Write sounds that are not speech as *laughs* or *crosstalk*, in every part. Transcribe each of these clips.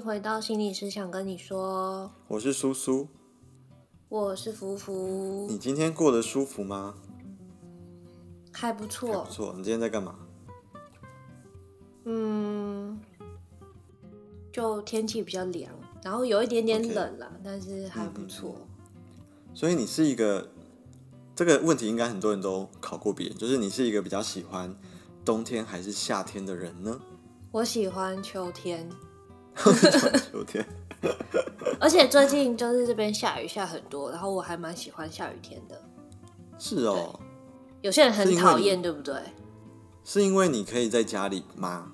回到心理师想跟你说。我是苏苏，我是福福。你今天过得舒服吗？还不错，不错。你今天在干嘛？嗯，就天气比较凉，然后有一点点冷了，Okay. 但是还不错。所以你是一个，这个问题应该很多人都考过别人，就是你是一个比较喜欢冬天还是夏天的人呢？我喜欢秋天，秋天，*laughs* 而且最近就是这边下雨下很多，然后我还蛮喜欢下雨天的。是哦，有些人很讨厌，对不对？是因为你可以在家里吗？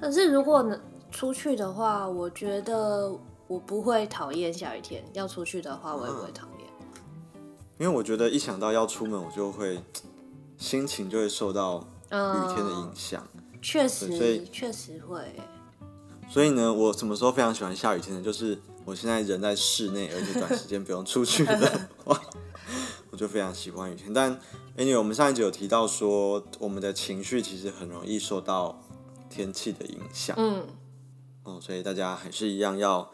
可是如果能出去的话，我觉得我不会讨厌下雨天。要出去的话，我也不会讨厌。因为我觉得一想到要出门，我就会心情就会受到雨天的影响。嗯确实，所以确实会。所以呢，我什么时候非常喜欢下雨天呢？就是我现在人在室内，而且短时间不用出去的话，*laughs* 我就非常喜欢雨天。但 anyway，我们上一集有提到说，我们的情绪其实很容易受到天气的影响。嗯。哦，所以大家还是一样要，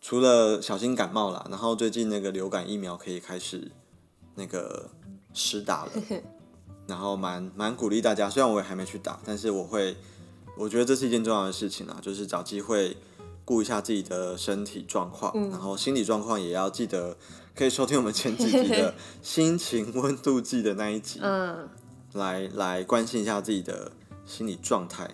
除了小心感冒啦，然后最近那个流感疫苗可以开始那个施打了。*laughs* 然后蛮蛮鼓励大家，虽然我也还没去打，但是我会，我觉得这是一件重要的事情啊，就是找机会顾一下自己的身体状况，嗯、然后心理状况也要记得，可以收听我们前几集的 *laughs* 心情温度计的那一集，嗯，来来关心一下自己的心理状态。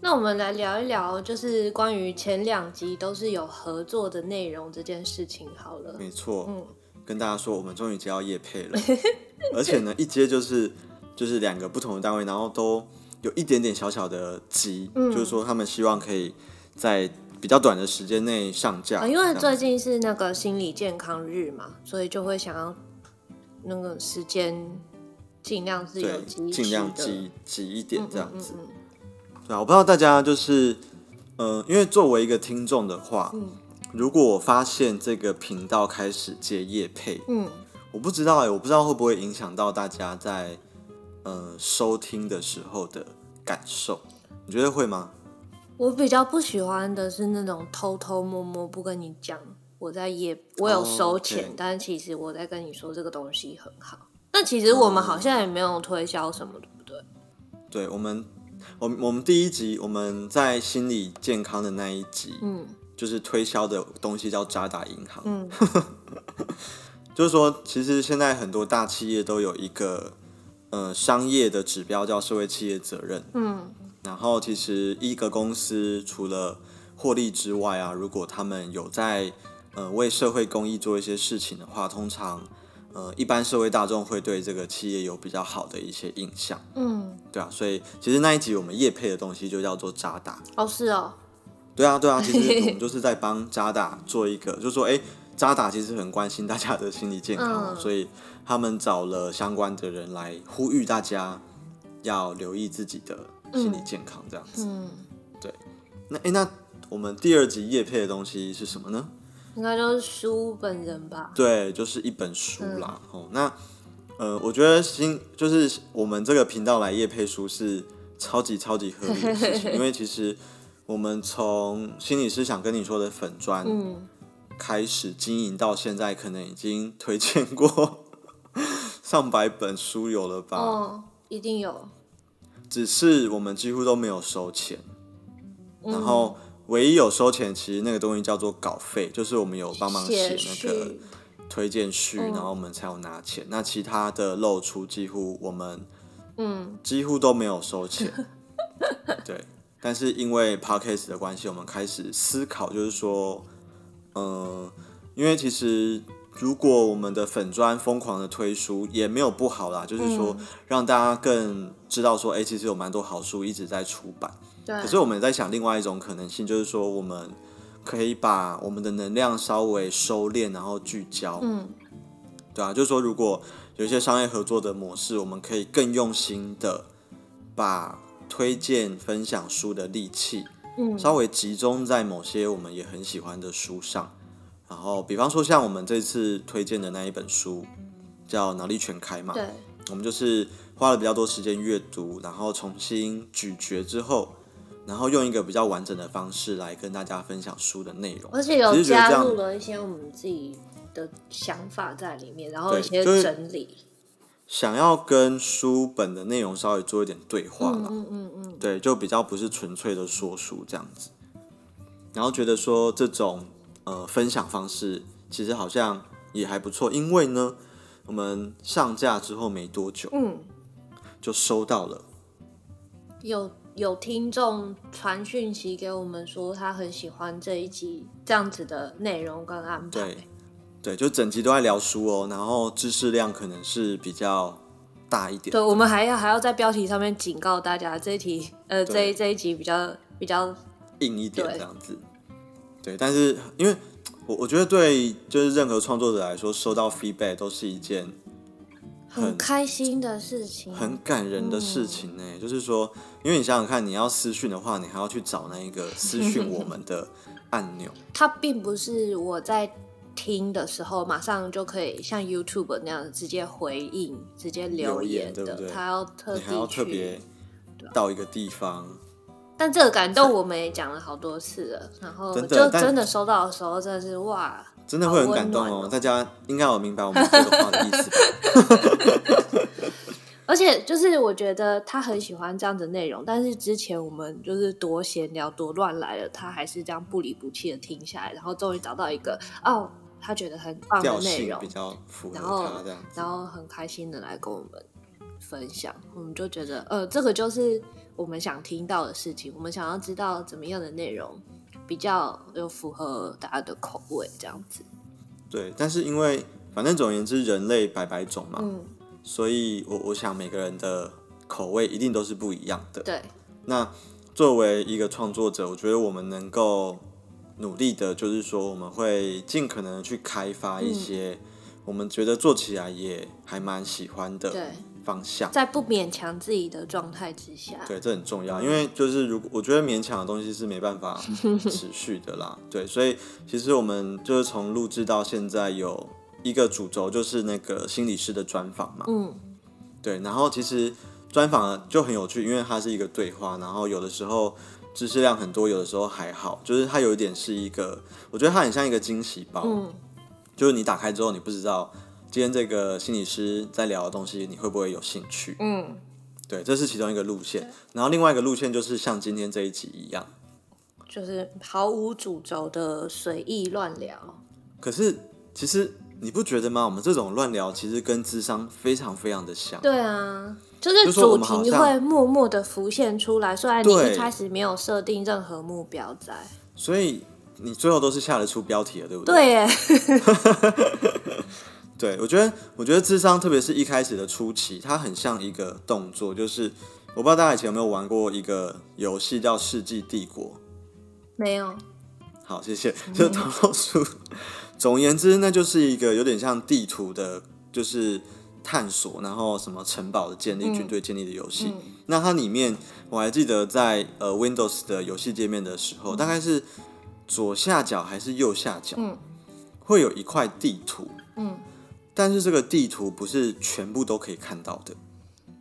那我们来聊一聊，就是关于前两集都是有合作的内容这件事情好了。没错，嗯，跟大家说，我们终于接到叶配了，*laughs* 而且呢，一接就是。就是两个不同的单位，然后都有一点点小小的急，嗯、就是说他们希望可以在比较短的时间内上架。啊，因为最近是那个心理健康日嘛，所以就会想要那个时间尽量是有尽量挤挤一点这样子。嗯嗯嗯、对啊，我不知道大家就是，呃，因为作为一个听众的话，嗯、如果我发现这个频道开始接夜配，嗯，我不知道哎，我不知道会不会影响到大家在。呃，收听的时候的感受，你觉得会吗？我比较不喜欢的是那种偷偷摸摸不跟你讲，我在业，我有收钱，oh. 但其实我在跟你说这个东西很好。那其实我们好像也没有推销什么，对不对？对，我们，我们我们第一集我们在心理健康的那一集，嗯，就是推销的东西叫渣打银行，嗯，*laughs* 就是说，其实现在很多大企业都有一个。呃，商业的指标叫社会企业责任。嗯，然后其实一个公司除了获利之外啊，如果他们有在呃为社会公益做一些事情的话，通常呃一般社会大众会对这个企业有比较好的一些印象。嗯，对啊，所以其实那一集我们业配的东西就叫做渣打。哦，是哦。对啊，对啊，其实我们 *laughs* 就是在帮渣打做一个，就是说，哎，渣打其实很关心大家的心理健康，嗯、所以。他们找了相关的人来呼吁大家要留意自己的心理健康，这样子。嗯，对。那诶，那我们第二集叶配的东西是什么呢？应该就是书本人吧？对，就是一本书啦。嗯、哦，那呃，我觉得新就是我们这个频道来叶配书是超级超级合理的事情，*laughs* 因为其实我们从心理师想跟你说的粉砖开始经营到现在，可能已经推荐过。*laughs* 上百本书有了吧？哦，一定有。只是我们几乎都没有收钱，嗯、然后唯一有收钱，其实那个东西叫做稿费，就是我们有帮忙写那个推荐序，嗯、然后我们才有拿钱。那其他的露出，几乎我们嗯几乎都没有收钱。嗯、*laughs* 对，但是因为 Podcast 的关系，我们开始思考，就是说，嗯、呃，因为其实。如果我们的粉砖疯狂的推书也没有不好啦，就是说让大家更知道说，哎、欸，其实有蛮多好书一直在出版。对。可是我们也在想另外一种可能性，就是说我们可以把我们的能量稍微收敛，然后聚焦。嗯。对啊，就是说如果有一些商业合作的模式，我们可以更用心的把推荐分享书的力气，嗯，稍微集中在某些我们也很喜欢的书上。然后，比方说像我们这次推荐的那一本书，叫《脑力全开》嘛，对，我们就是花了比较多时间阅读，然后重新咀嚼之后，然后用一个比较完整的方式来跟大家分享书的内容，而且有加入了一些我们自己的想法在里面，然后一些整理，就是、想要跟书本的内容稍微做一点对话嘛，嗯嗯嗯，对，就比较不是纯粹的说书这样子，然后觉得说这种呃分享方式其实好像也还不错，因为呢，我们上架之后没多久，嗯，就收到了有。有听众传讯息给我们说，他很喜欢这一集这样子的内容跟安排。对，对，就整集都在聊书哦，然后知识量可能是比较大一点。对，我们还要还要在标题上面警告大家，这一题呃，这一这一集比较比较硬一点这样子。对，但是因为我我觉得对，就是任何创作者来说，收到 feedback 都是一件。很，很开心的事情，很感人的事情呢。嗯、就是说，因为你想想看，你要私讯的话，你还要去找那一个私讯 *laughs* 我们的按钮。它并不是我在听的时候马上就可以像 YouTube 那样直接回应、直接留言的，对不对？他要特地要特别到一个地方。但这个感动我们也讲了好多次了，然后就真的收到的时候，真的是哇！真的会很感动哦，喔，大家应该有明白我们这个话的意思吧？*laughs* 而且就是我觉得他很喜欢这样的内容，但是之前我们就是多闲聊多乱来了，他还是这样不离不弃的听下来，然后终于找到一个哦，他觉得很棒的内容，比较符合他然后然后很开心的来跟我们分享，我们就觉得呃，这个就是我们想听到的事情，我们想要知道怎么样的内容。比较有符合大家的口味，这样子。对，但是因为反正总而言之，人类百百种嘛，嗯，所以我我想每个人的口味一定都是不一样的。对。那作为一个创作者，我觉得我们能够努力的，就是说我们会尽可能去开发一些我们觉得做起来也还蛮喜欢的。对。方向，在不勉强自己的状态之下，对，这很重要，因为就是如果我觉得勉强的东西是没办法持续的啦，对，所以其实我们就是从录制到现在有一个主轴，就是那个心理师的专访嘛，嗯，对，然后其实专访就很有趣，因为它是一个对话，然后有的时候知识量很多，有的时候还好，就是它有一点是一个，我觉得它很像一个惊喜包，嗯，就是你打开之后你不知道。今天这个心理师在聊的东西，你会不会有兴趣？嗯，对，这是其中一个路线。然后另外一个路线就是像今天这一集一样，就是毫无主轴的随意乱聊。可是其实你不觉得吗？我们这种乱聊其实跟智商非常非常的像。对啊，就是主题会默默的浮现出来，虽然你一开始没有设定任何目标在。所以你最后都是下得出标题了，对不对？对耶。*laughs* 对，我觉得，我觉得智商，特别是一开始的初期，它很像一个动作，就是我不知道大家以前有没有玩过一个游戏叫《世纪帝国》？没有。好，谢谢。就唐老师。*laughs* 总而言之，那就是一个有点像地图的，就是探索，然后什么城堡的建立、军队建立的游戏。那它里面，我还记得在呃 Windows 的游戏界面的时候，嗯、大概是左下角还是右下角，嗯、会有一块地图。嗯。但是这个地图不是全部都可以看到的，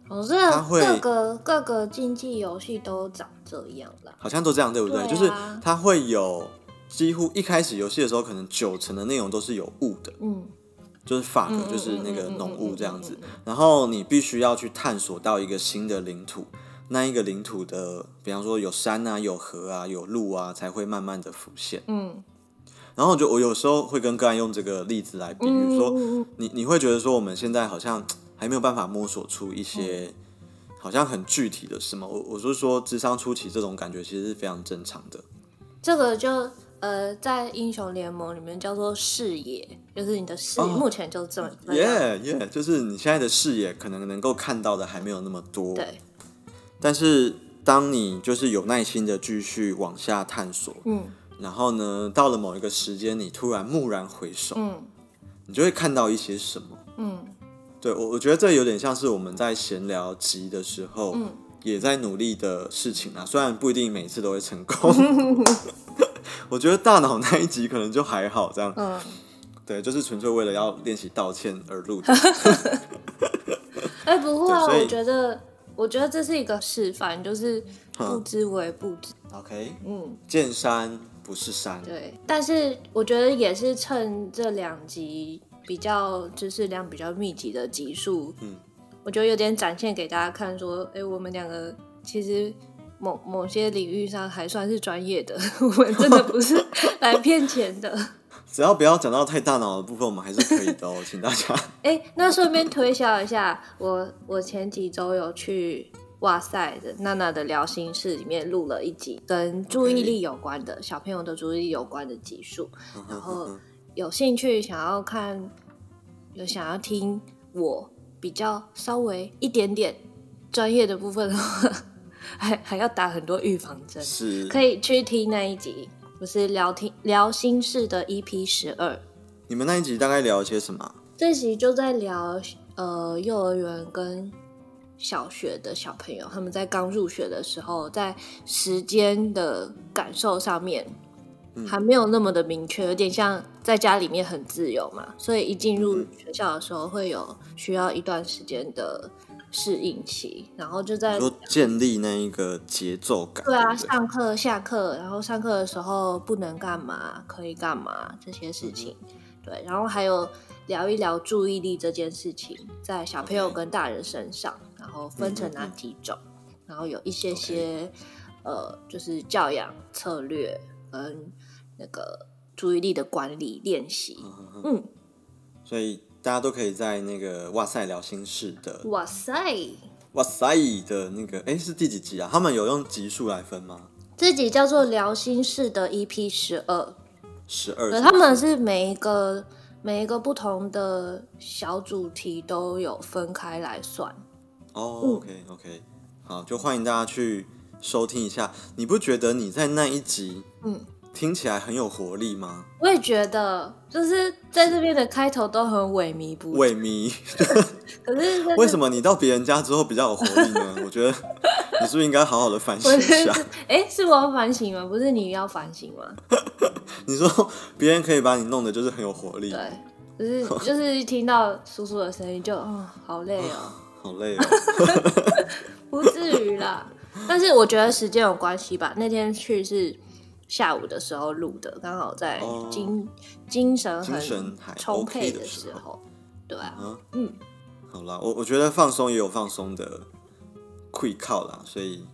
哦，这它会各个各个竞技游戏都长这样啦，好像都这样，对不对？对啊，就是它会有几乎一开始游戏的时候，可能九成的内容都是有雾的，嗯，就是 FOG，就是那个浓雾这样子。然后你必须要去探索到一个新的领土，那一个领土的，比方说有山啊、有河啊、有路啊，才会慢慢的浮现，嗯。然后就我有时候会跟个案用这个例子来比喻说，你你会觉得说我们现在好像还没有办法摸索出一些好像很具体的什么。我我是说，智商初期这种感觉其实是非常正常的。这个就呃，在英雄联盟里面叫做视野，就是你的视野目前就这么。耶耶，就是你现在的视野可能能够看到的还没有那么多。对。但是当你就是有耐心的继续往下探索，嗯。然后呢，到了某一个时间，你突然蓦然回首，嗯，你就会看到一些什么，嗯，对我，我觉得这有点像是我们在闲聊集的时候，嗯，也在努力的事情啊。虽然不一定每次都会成功，*laughs* *laughs* 我觉得大脑那一集可能就还好，这样，嗯，对，就是纯粹为了要练习道歉而录的。*laughs* 哎、欸，不会啊，我觉得，我觉得这是一个示范，就是。不知为不知。OK，嗯，见山不是山。对，但是我觉得也是趁这两集比较知识量比较密集的集数，嗯，我觉得有点展现给大家看，说，哎，我们两个其实某某些领域上还算是专业的，*laughs* 我们真的不是来骗钱的。*laughs* 只要不要讲到太大脑的部分，我们还是可以的哦，请大家。哎，那顺便推销一下，我我前几周有去哇塞的娜娜的聊心事里面录了一集跟注意力有关的.小朋友的注意力有关的集数，然后有兴趣想要看，有想要听我比较稍微一点点专业的部分的话，*laughs* 还还要打很多预防针，是可以去听那一集。不是聊天聊心事的 EP 十二，你们那一集大概聊些什么？这集就在聊呃幼儿园跟小学的小朋友，他们在刚入学的时候，在时间的感受上面还没有那么的明确，有点像在家里面很自由嘛，所以一进入学校的时候会有需要一段时间的。适应期，然后就在说建立那一个节奏感。对啊，对对上课、下课，然后上课的时候不能干嘛，可以干嘛这些事情。嗯、对，然后还有聊一聊注意力这件事情，在小朋友跟大人身上，Okay. 然后分成哪几种，然后有一些些.呃，就是教养策略跟那个注意力的管理练习。嗯，所以。大家都可以在那个哇塞聊心室的哇塞哇塞的那个哎，是第几集啊？他们有用集数来分吗？这集叫做聊心室的 EP 十二，十二。对，他们是每一个每一个不同的小主题都有分开来算。哦、oh，OK OK，好，就欢迎大家去收听一下。你不觉得你在那一集嗯？听起来很有活力吗？我也觉得，就是在这边的开头都很萎靡不萎靡。*laughs* 可是为什么你到别人家之后比较有活力呢？*laughs* 我觉得你是不是应该好好的反省一下？*laughs* 哎，是我要反省吗？不是你要反省吗？你说别人可以把你弄得就是很有活力，对，就是就是一听到叔叔的声音就哦，好累哦，好累哦，*laughs* 不至于啦。但是我觉得时间有关系吧，那天去是。下午的时候录的，刚好在精、哦、精神很充沛的时候，时候对啊，嗯，嗯好啦，我我觉得放松也有放松的愧靠啦，所以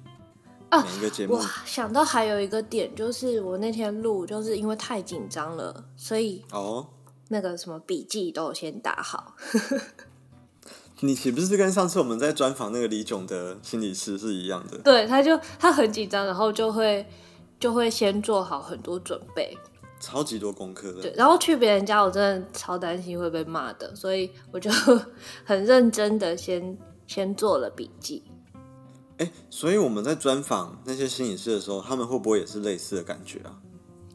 每一个节目、啊，哇，想到还有一个点，就是我那天录，就是因为太紧张了，所以哦，那个什么笔记都有先打好。*laughs* 你岂不是跟上次我们在专访那个李炯的心理师是一样的？对，他就他很紧张，然后就会。就会先做好很多准备，超级多功课的。对，然后去别人家，我真的超担心会被骂的，所以我就 *laughs* 很认真的先先做了笔记。哎，所以我们在专访那些心理师的时候，他们会不会也是类似的感觉啊？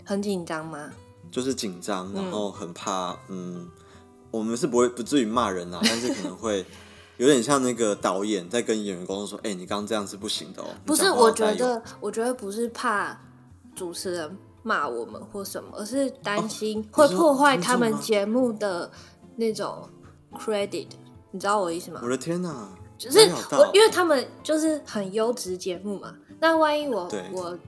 很紧张吗？就是紧张，然后很怕。嗯，嗯，我们是不会不至于骂人啊，*laughs* 但是可能会有点像那个导演在跟演员沟通说：“哎，你刚刚这样是不行的哦。”不是，我觉得，我觉得不是怕。主持人骂我们或什么，而是担心会破坏他们节目的那种 credit，你知道我意思吗？我的天哪！就是我，因为他们就是很优质节目嘛。那万一我我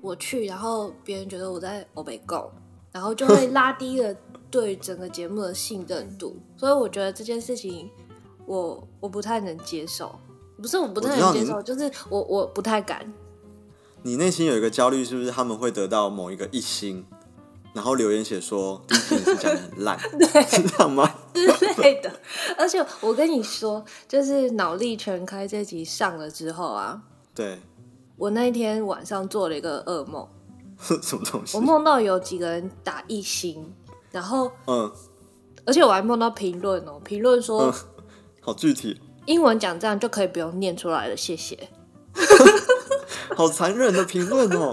我去，然后别人觉得我在欧北购，然后就会拉低了对整个节目的信任度。所以我觉得这件事情我，我我不太能接受。不是我不太能接受，就是我我不太敢。你内心有一个焦虑，是不是他们会得到某一个一星，然后留言写说第一集是讲的很烂，对，是这样吗？*laughs* 之类的。而且我跟你说，就是脑力全开这集上了之后啊，对，我那一天晚上做了一个噩梦，*laughs* 什么东西？我梦到有几个人打一星，然后嗯，而且我还碰到评论哦，评论说、嗯、好具体，英文讲这样就可以不用念出来了，谢谢。*laughs* 好残忍的评论哦！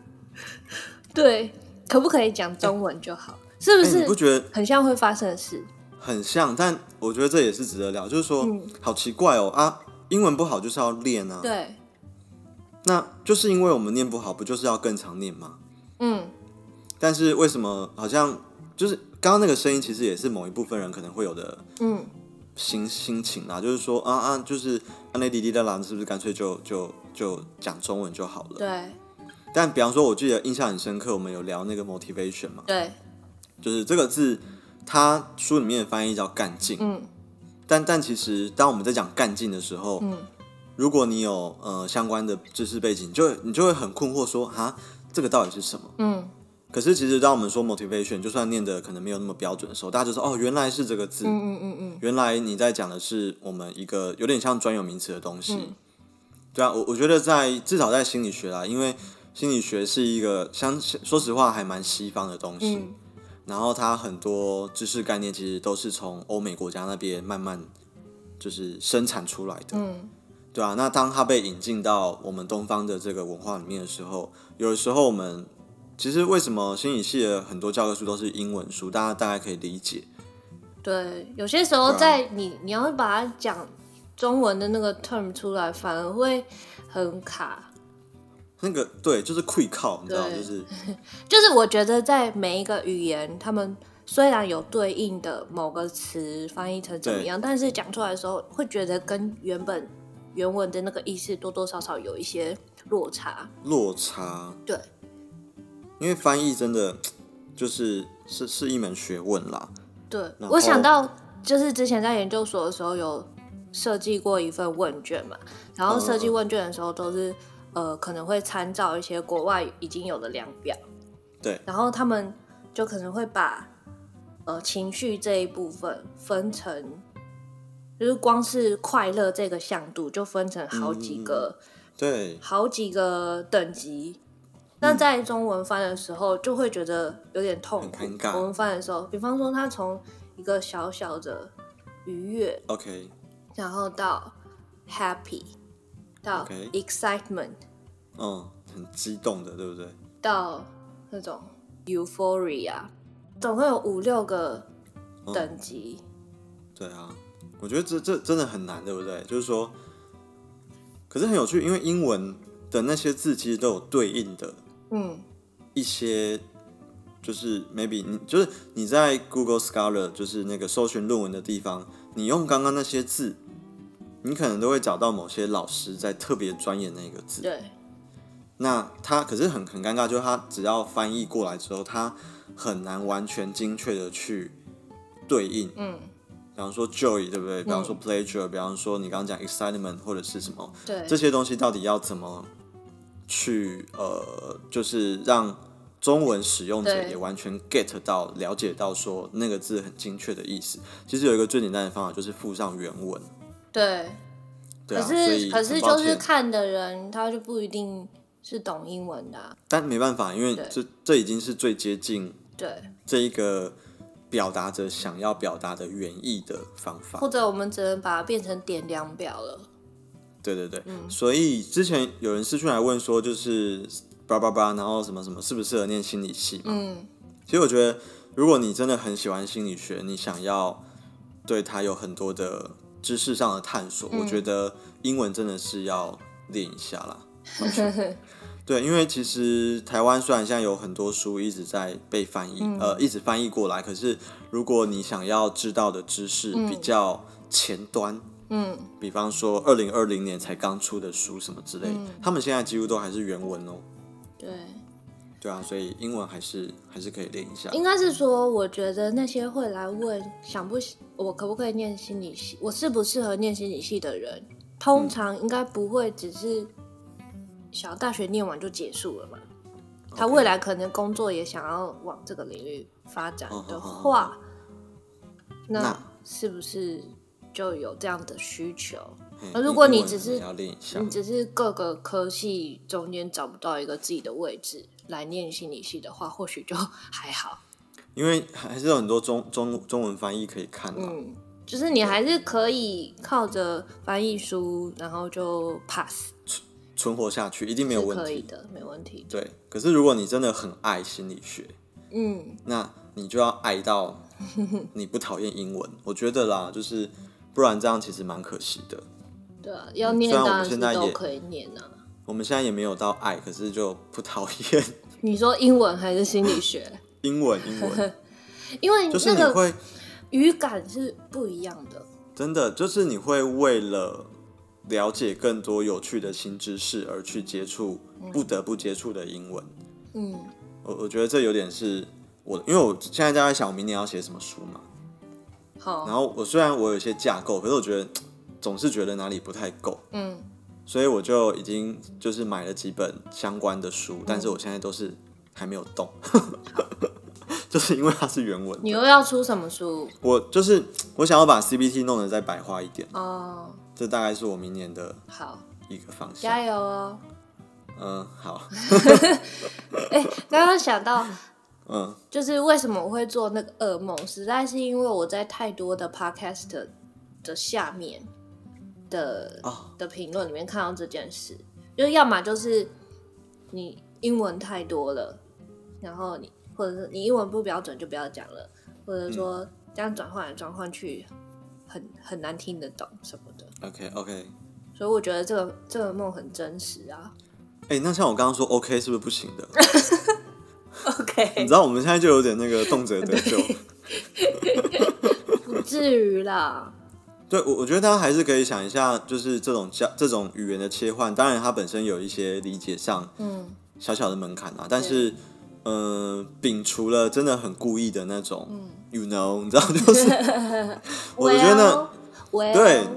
*laughs* 对，可不可以讲中文就好？欸、是不是？你不觉得很像会发生的事？很像，但我觉得这也是值得聊。就是说，嗯、好奇怪哦啊！英文不好就是要练啊。对。那就是因为我们念不好，不就是要更常念吗？嗯。但是为什么好像就是刚刚那个声音，其实也是某一部分人可能会有的。嗯。心心情啊，就是说啊啊，就是那滴滴的狼，是不是干脆就就就讲中文就好了。对。但比方说，我记得印象很深刻，我们有聊那个 motivation 嘛？对。就是这个字，它书里面的翻译叫干劲。嗯。但但其实，当我们在讲干劲的时候，嗯，如果你有呃相关的知识背景，就你就会很困惑说，哈，这个到底是什么？嗯。可是其实，当我们说 motivation，就算念的可能没有那么标准的时候，大家就说哦，原来是这个字。嗯嗯嗯嗯。原来你在讲的是我们一个有点像专有名词的东西。嗯。对啊，我我觉得在至少在心理学啦，因为心理学是一个相说实话还蛮西方的东西。嗯。然后它很多知识概念其实都是从欧美国家那边慢慢就是生产出来的。嗯。对啊，那当它被引进到我们东方的这个文化里面的时候，有的时候我们。其实为什么心理系的很多教科书都是英文书？大家大概可以理解。对，有些时候在你、啊、你要把它讲中文的那个 term 出来，反而会很卡。那个对，就是会靠，你知道，就是 *laughs* 就是我觉得在每一个语言，他们虽然有对应的某个词翻译成怎么样，但是讲出来的时候，会觉得跟原本原文的那个意思多多少少有一些落差。落差，对。因为翻译真的就是是是一门学问啦。对，我想到就是之前在研究所的时候有设计过一份问卷嘛，然后设计问卷的时候都是呃可能会参照一些国外已经有的量表。对。然后他们就可能会把呃情绪这一部分分成，就是光是快乐这个向度就分成好几个，嗯、对，好几个等级。那在中文翻的时候，就会觉得有点痛苦。我们翻的时候，比方说，他从一个小小的愉悦，OK，然后到 happy，到 excitement，嗯，很激动的，对不对？到那种 euphoria，总共有五六个等级。嗯。对啊，我觉得这这真的很难，对不对？就是说，可是很有趣，因为英文的那些字其实都有对应的。嗯，一些就是 maybe 你就是你在 Google Scholar 就是那个搜寻论文的地方，你用刚刚那些字，你可能都会找到某些老师在特别钻研那个字。对。那他可是很很尴尬，就是他只要翻译过来之后，他很难完全精确的去对应。嗯。比方说 joy 对不对？比方说 pleasure，比方说你刚刚讲 excitement 或者是什么？对。这些东西到底要怎么？去呃，就是让中文使用者也完全 get 到、了解到说那个字很精确的意思。其实有一个最简单的方法，就是附上原文。对，对啊、可是可是就是看的人他就不一定是懂英文的、啊。但没办法，因为这这已经是最接近对这一个表达者想要表达的原意的方法。或者我们只能把它变成点量表了。对对对，嗯、所以之前有人私讯来问说，就是叭叭叭，然后什么什么，适不适合念心理系嘛？嗯，其实我觉得，如果你真的很喜欢心理学，你想要对它有很多的知识上的探索，嗯、我觉得英文真的是要练一下啦。*laughs* 对，因为其实台湾虽然现在有很多书一直在被翻译，嗯、呃，一直翻译过来，可是如果你想要知道的知识比较前端。嗯，比方说二零二零年才刚出的书什么之类，嗯、他们现在几乎都还是原文哦。对，对啊，所以英文还是还是可以练一下。应该是说，我觉得那些会来问想不我可不可以念心理系，我适不适合念心理系的人，通常应该不会只是小大学念完就结束了嘛。他未来可能工作也想要往这个领域发展的话，那是不是？就有这样的需求。那如果你只是你只是各个科系中间找不到一个自己的位置来念心理系的话，或许就 *laughs* 还好。因为还是有很多中中中文翻译可以看嘛。嗯，就是你还是可以靠着翻译书，然后就 pass 存存活下去，一定没有问题。可以的，没问题。对，可是如果你真的很爱心理学，嗯，那你就要爱到你不讨厌英文。我觉得啦，就是。不然这样其实蛮可惜的。对啊，要念当然是都可以念啊。我们现在也没有到爱，可是就不讨厌。*laughs* 你说英文还是心理学？*laughs* 英文，英文。*laughs* 因为就是你会语感是不一样的。真的，就是你会为了了解更多有趣的新知识而去接触不得不接触的英文。嗯，我我觉得这有点是我，因为我现在在想我明年要写什么书嘛。好，然后我虽然我有一些架构，可是我觉得总是觉得哪里不太够。嗯，所以我就已经就是买了几本相关的书，嗯、但是我现在都是还没有动。*laughs* 就是因为它是原文。你又要出什么书？我就是我想要把 CBT 弄得再白话一点哦。这大概是我明年的好一个方向。加油哦！嗯，好。*laughs* 哎，刚刚想到，嗯，就是为什么我会做那个噩梦，实在是因为我在太多的 Podcast 的下面的、哦、的评论里面看到这件事，就是要么就是你英文太多了，然后你。或者是你英文不标准就不要讲了，或者说这样转换来转换去很很难听得懂什么的。OK OK，所以我觉得这个这个梦很真实啊。哎、欸，那像我刚刚说 OK 是不是不行的 *laughs*？OK，你知道我们现在就有点那个动辄得咎，*laughs* 不至于啦。对，我我觉得大家还是可以想一下，就是这种交这种语言的切换，当然它本身有一些理解上嗯小小的门槛啊，嗯、但是。嗯，摒除了真的很故意的那种，嗯，you know，你知道，就是，*laughs* 我觉得，well, 对，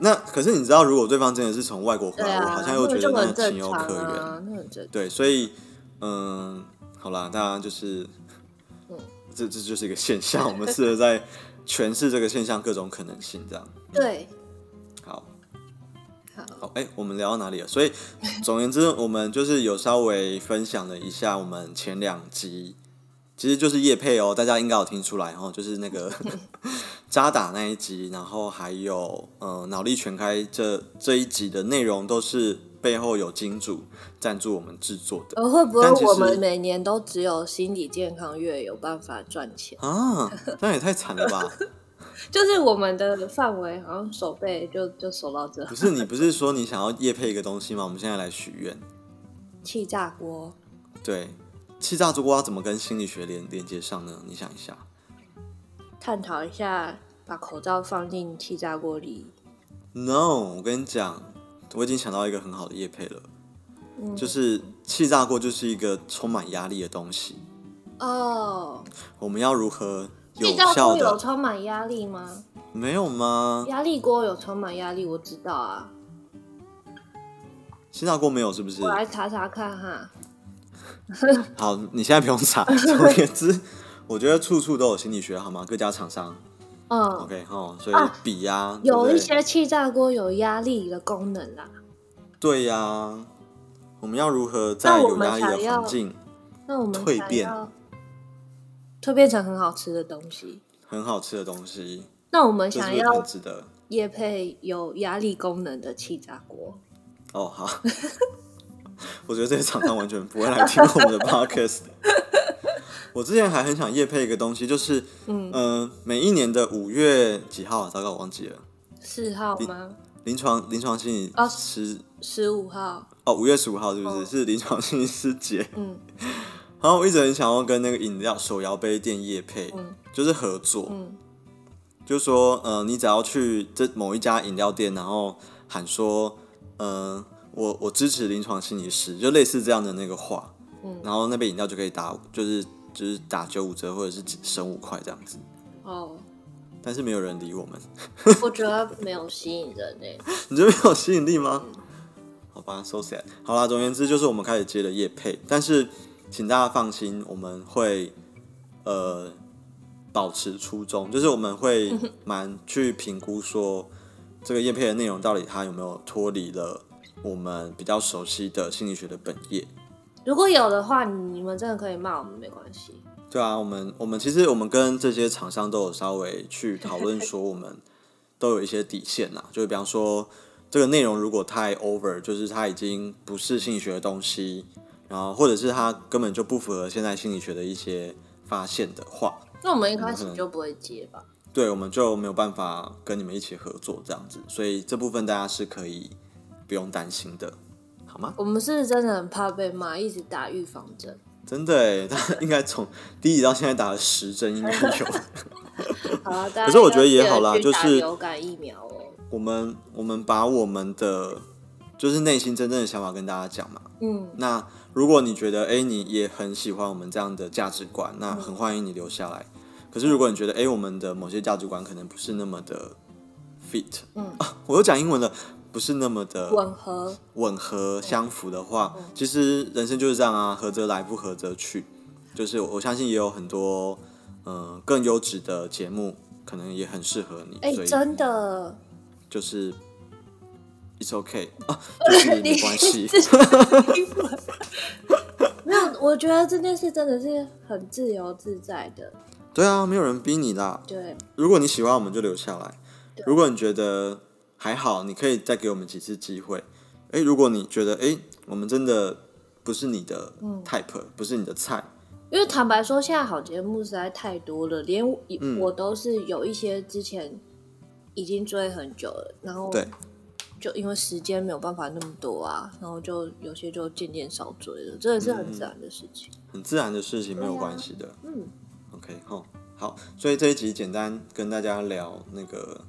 那可是你知道，如果对方真的是从外国回来，啊、我好像又觉得那情有可原，啊、对，所以，嗯，好啦，大家就是，嗯，*laughs* 这这就是一个现象，我们试着在诠释这个现象各种可能性，这样，对。好，好哎、欸，我们聊到哪里了？所以，*laughs* 总而言之，我们就是有稍微分享了一下我们前两集，其实就是叶配哦，大家应该有听出来哦，就是那个 *laughs* 渣打那一集，然后还有呃脑力全开这这一集的内容都是背后有金主赞助我们制作的。呃，会不会我们每年都只有心理健康月有办法赚钱啊？那也太惨了吧！*laughs* 就是我们的范围，好像守备就就守到这。不是你不是说你想要夜配一个东西吗？我们现在来许愿。气炸锅。对，气炸锅要怎么跟心理学连连接上呢？你想一下。探讨一下，把口罩放进气炸锅里。No，我跟你讲，我已经想到一个很好的叶配了。嗯。就是气炸锅就是一个充满压力的东西。哦。我们要如何？气炸锅有充满压力吗？没有吗？压力锅有充满压力，我知道啊。气炸锅没有是不是？我来查查看哈。好，你现在不用查。*laughs* 总而言之，我觉得处处都有心理学，好吗？各家厂商。嗯。OK 哈，所以比呀、啊，有一些气炸锅有压力的功能啦。对呀、啊，我们要如何在有压力的环境那我们蜕变？蜕变成很好吃的东西，很好吃的东西。那我们想要业配有压力功能的气炸锅。哦，好。*laughs* 我觉得这些厂商完全不会来听我们的 *laughs* podcast。我之前还很想夜配一个东西，就是嗯、呃，每一年的五月几号啊？糟糕，我忘记了。四号吗？临床临床心理哦，十十五号。哦，五月十五号是不是？哦、是临床心理师节。嗯。*laughs* 然后我一直很想要跟那个饮料手摇杯店夜配，嗯、就是合作，嗯、就说，呃，你只要去这某一家饮料店，然后喊说，呃，我我支持临床心理师，就类似这样的那个话，嗯、然后那杯饮料就可以打，就是就是打九五折或者是省五块这样子。哦，但是没有人理我们。我觉得没有吸引人诶。*laughs* 你觉得没有吸引力吗？嗯、好吧，so sad。好啦，总而言之就是我们开始接了业配，但是。请大家放心，我们会呃保持初衷，就是我们会 *laughs* 蛮去评估说这个业配的内容到底它有没有脱离了我们比较熟悉的心理学的本业。如果有的话，你们真的可以骂我们没关系。对啊，我们我们其实我们跟这些厂商都有稍微去讨论说，我们都有一些底线呐，就比方说这个内容如果太 over，就是它已经不是心理学的东西。然后，或者是他根本就不符合现在心理学的一些发现的话，那我们一开始就不会接吧？对，我们就没有办法跟你们一起合作这样子，所以这部分大家是可以不用担心的，好吗？我们是不是真的很怕被骂，一直打预防针？真的，他应该从第一集到现在打了十针应该有。*laughs* 好，可是我觉得也好啦，就是流感疫苗哦。我们我们把我们的就是内心真正的想法跟大家讲嘛。嗯，那如果你觉得哎，你也很喜欢我们这样的价值观，那很欢迎你留下来。可是如果你觉得哎，我们的某些价值观可能不是那么的 fit，嗯啊，我又讲英文了，不是那么的吻合、吻合、相符的话，其实人生就是这样啊，合则来，不合则去。就是我相信也有很多嗯、呃、更优质的节目，可能也很适合你。哎，真的，就是 it's okay *laughs* 啊，就是没关系。*laughs* *laughs* 没有，我觉得这件事真的是很自由自在的。对啊，没有人逼你啦。对，如果你喜欢，我们就留下来。如果你觉得还好，你可以再给我们几次机会。哎，如果你觉得哎，我们真的不是你的 type，、嗯、不是你的菜。因为坦白说，现在好节目实在太多了，连我都是有一些之前已经追很久了，然后对，就因为时间没有办法那么多啊，然后就有些就渐渐少追了，这也是很自然的事情，嗯、很自然的事情没有关系的。啊、嗯，OK，好，好，所以这一集简单跟大家聊那个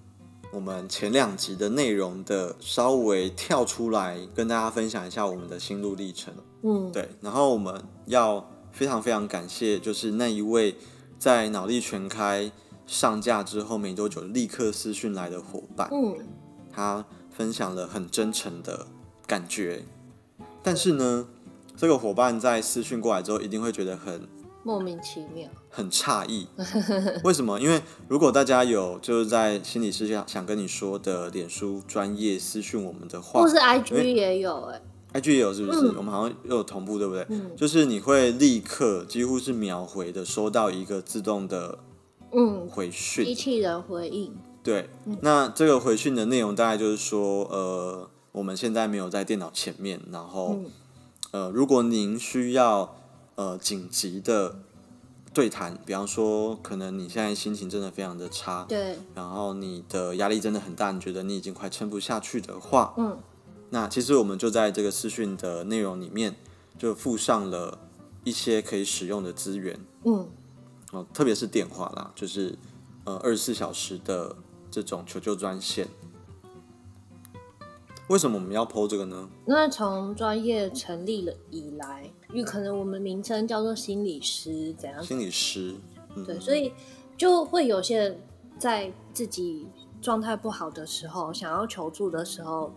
我们前两集的内容的稍微跳出来，跟大家分享一下我们的心路历程。嗯，对，然后我们要。非常非常感谢，就是那一位在脑力全开上架之后没多久立刻私讯来的伙伴，嗯，他分享了很真诚的感觉，但是呢，这个伙伴在私讯过来之后，一定会觉得很莫名其妙，很诧异，*laughs* 为什么？因为如果大家有就是在心理师想想跟你说的脸书专业私讯我们的话，或是 IG 也有哎、欸。IG 也有是不是？嗯、我们好像又有同步，对不对？嗯、就是你会立刻几乎是秒回的收到一个自动的嗯回讯，机器人回应。对，嗯、那这个回讯的内容大概就是说，呃，我们现在没有在电脑前面，然后、嗯、呃，如果您需要呃紧急的对谈，比方说可能你现在心情真的非常的差，对，然后你的压力真的很大，你觉得你已经快撑不下去的话，嗯。那其实我们就在这个视讯的内容里面，就附上了一些可以使用的资源，嗯，哦，特别是电话啦，就是呃二十四小时的这种求救专线。为什么我们要 po 这个呢？那从专业成立了以来，因为可能我们名称叫做心理师，怎样？心理师，嗯、对，所以就会有些人在自己状态不好的时候，想要求助的时候。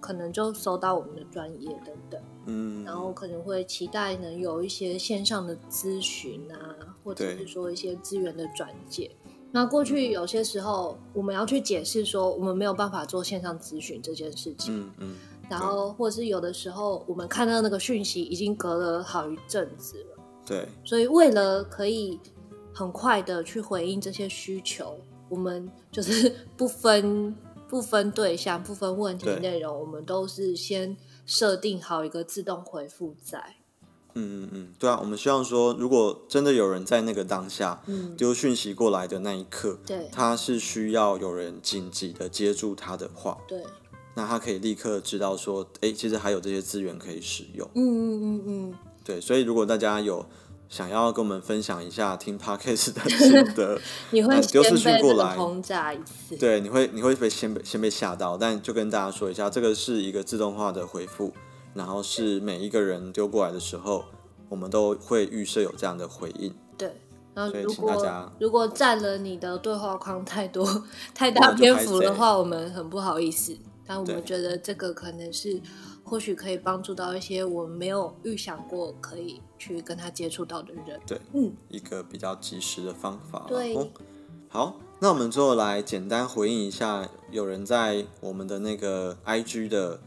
可能就搜到我们的专业等等，嗯，然后可能会期待能有一些线上的咨询啊，或者是说一些资源的转介。对那过去有些时候我们要去解释说我们没有办法做线上咨询这件事情，嗯嗯，然后或者是有的时候我们看到那个讯息已经隔了好一阵子了，对，所以为了可以很快的去回应这些需求，我们就是 *laughs* 不分。不分对象、不分问题内容，我们都是先设定好一个自动回复在。嗯嗯嗯，对啊，我们希望说，如果真的有人在那个当下丢讯息过来的那一刻，对、嗯，他是需要有人紧急的接住他的话，对，那他可以立刻知道说，哎、欸，其实还有这些资源可以使用。嗯嗯嗯嗯，对，所以如果大家有。想要跟我们分享一下听 *laughs* podcast 的心得，*laughs* 你会丢私讯过来轰炸一次，对，你会你会被先被先被吓到，但就跟大家说一下，这个是一个自动化的回复，然后是每一个人丢过来的时候，我们都会预设有这样的回应。对，然后所以请大家如果占了你的对话框太多太大篇幅的话，我们很不好意思，但我们觉得这个可能是。或许可以帮助到一些我们没有预想过可以去跟他接触到的人。对，嗯，一个比较及时的方法。对、哦，好，那我们最后来简单回应一下，有人在我们的那个 IG 的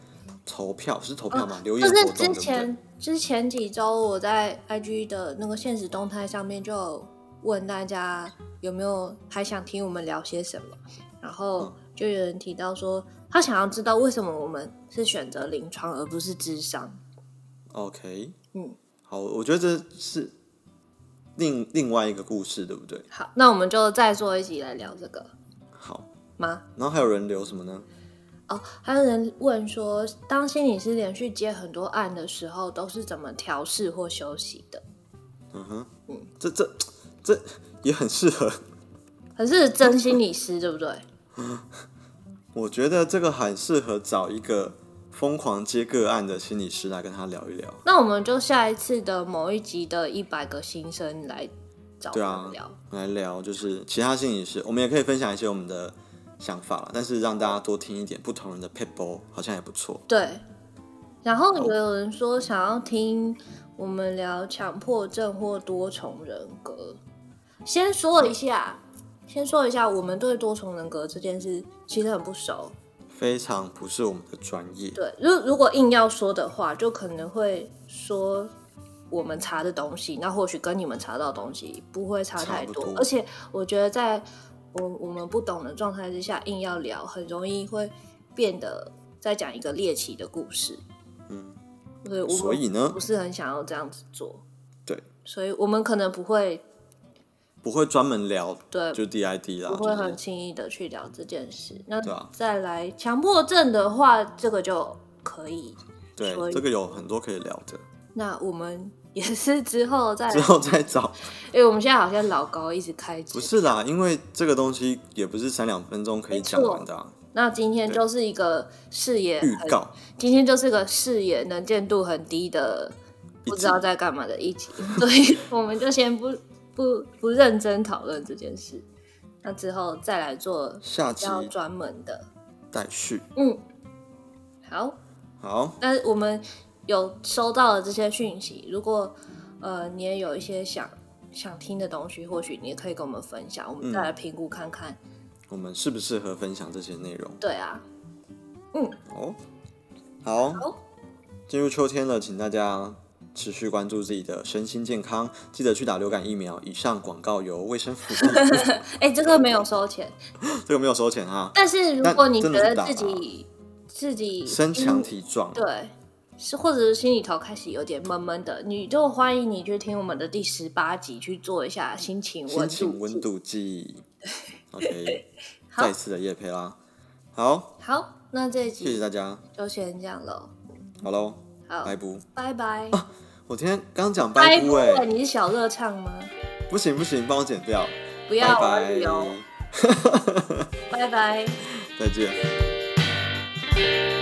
投票是投票吗？哦、留言就是之前之前几周我在 IG 的那个现实动态上面就问大家有没有还想听我们聊些什么，然后就有人提到说。他想要知道为什么我们是选择临床而不是智商。OK，嗯，好，我觉得这是另另外一个故事，对不对？好，那我们就再做一集来聊这个。好吗？然后还有人留什么呢？哦，还有人问说，当心理师连续接很多案的时候，都是怎么调试或休息的？嗯哼，嗯，这这这也很适合，*laughs* 很适合真心理师，对不对？我觉得这个很适合找一个疯狂接个案的心理师来跟他聊一聊。那我们就下一次的某一集的一百个新生来找他们聊，对啊，来聊就是其他心理师，我们也可以分享一些我们的想法了，但是让大家多听一点不同人的撇步，好像也不错。对。然后有人说想要听我们聊强迫症或多重人格，先说一下。先说一下，我们对多重人格这件事其实很不熟，非常不是我们的专业。对，如如果硬要说的话，就可能会说我们查的东西，那或许跟你们查到的东西不会差太多。多而且我觉得，在我我们不懂的状态之下，硬要聊，很容易会变得在讲一个猎奇的故事。嗯，对，所以呢，不是很想要这样子做。对，所以我们可能不会。不会专门聊，对，就 DID 啦，不会很轻易的去聊这件事。就是、那再来强迫症的话，这个就可以。对，这个有很多可以聊的。那我们也是之后再之后再找，因为我们现在好像老高一直开机。不是啦，因为这个东西也不是三两分钟可以讲完的、啊。那今天就是一个视野预告，今天就是个视野能见度很低的，不知道在干嘛的一集，*laughs* 所以我们就先不。不不认真讨论这件事，那之后再来做下期专门的待续。嗯，好，好。那我们有收到了这些讯息，如果呃你也有一些想想听的东西，或许你也可以跟我们分享，我们再来评估看看，我们适不适合分享这些内容。对啊，嗯，哦，好，好，进入秋天了，请大家。持续关注自己的身心健康，记得去打流感疫苗。以上广告由卫生福利。*laughs* 哎、欸，这个没有收钱，*laughs* 这个没有收钱哈。但是如果你觉得自己自己身强体壮，对，是或者是心里头开始有点闷闷的，你就欢迎你去听我们的第十八集，去做一下心情温度温度计。*laughs* OK，再一次的夜配啦。好，好，那这一集谢谢大家，就先这样喽。好喽。好拜不，拜拜。啊，我今天刚讲拜不哎，你是小热唱吗？不行不行，帮我剪掉。不要，*laughs* 拜拜。拜拜，再见。*laughs*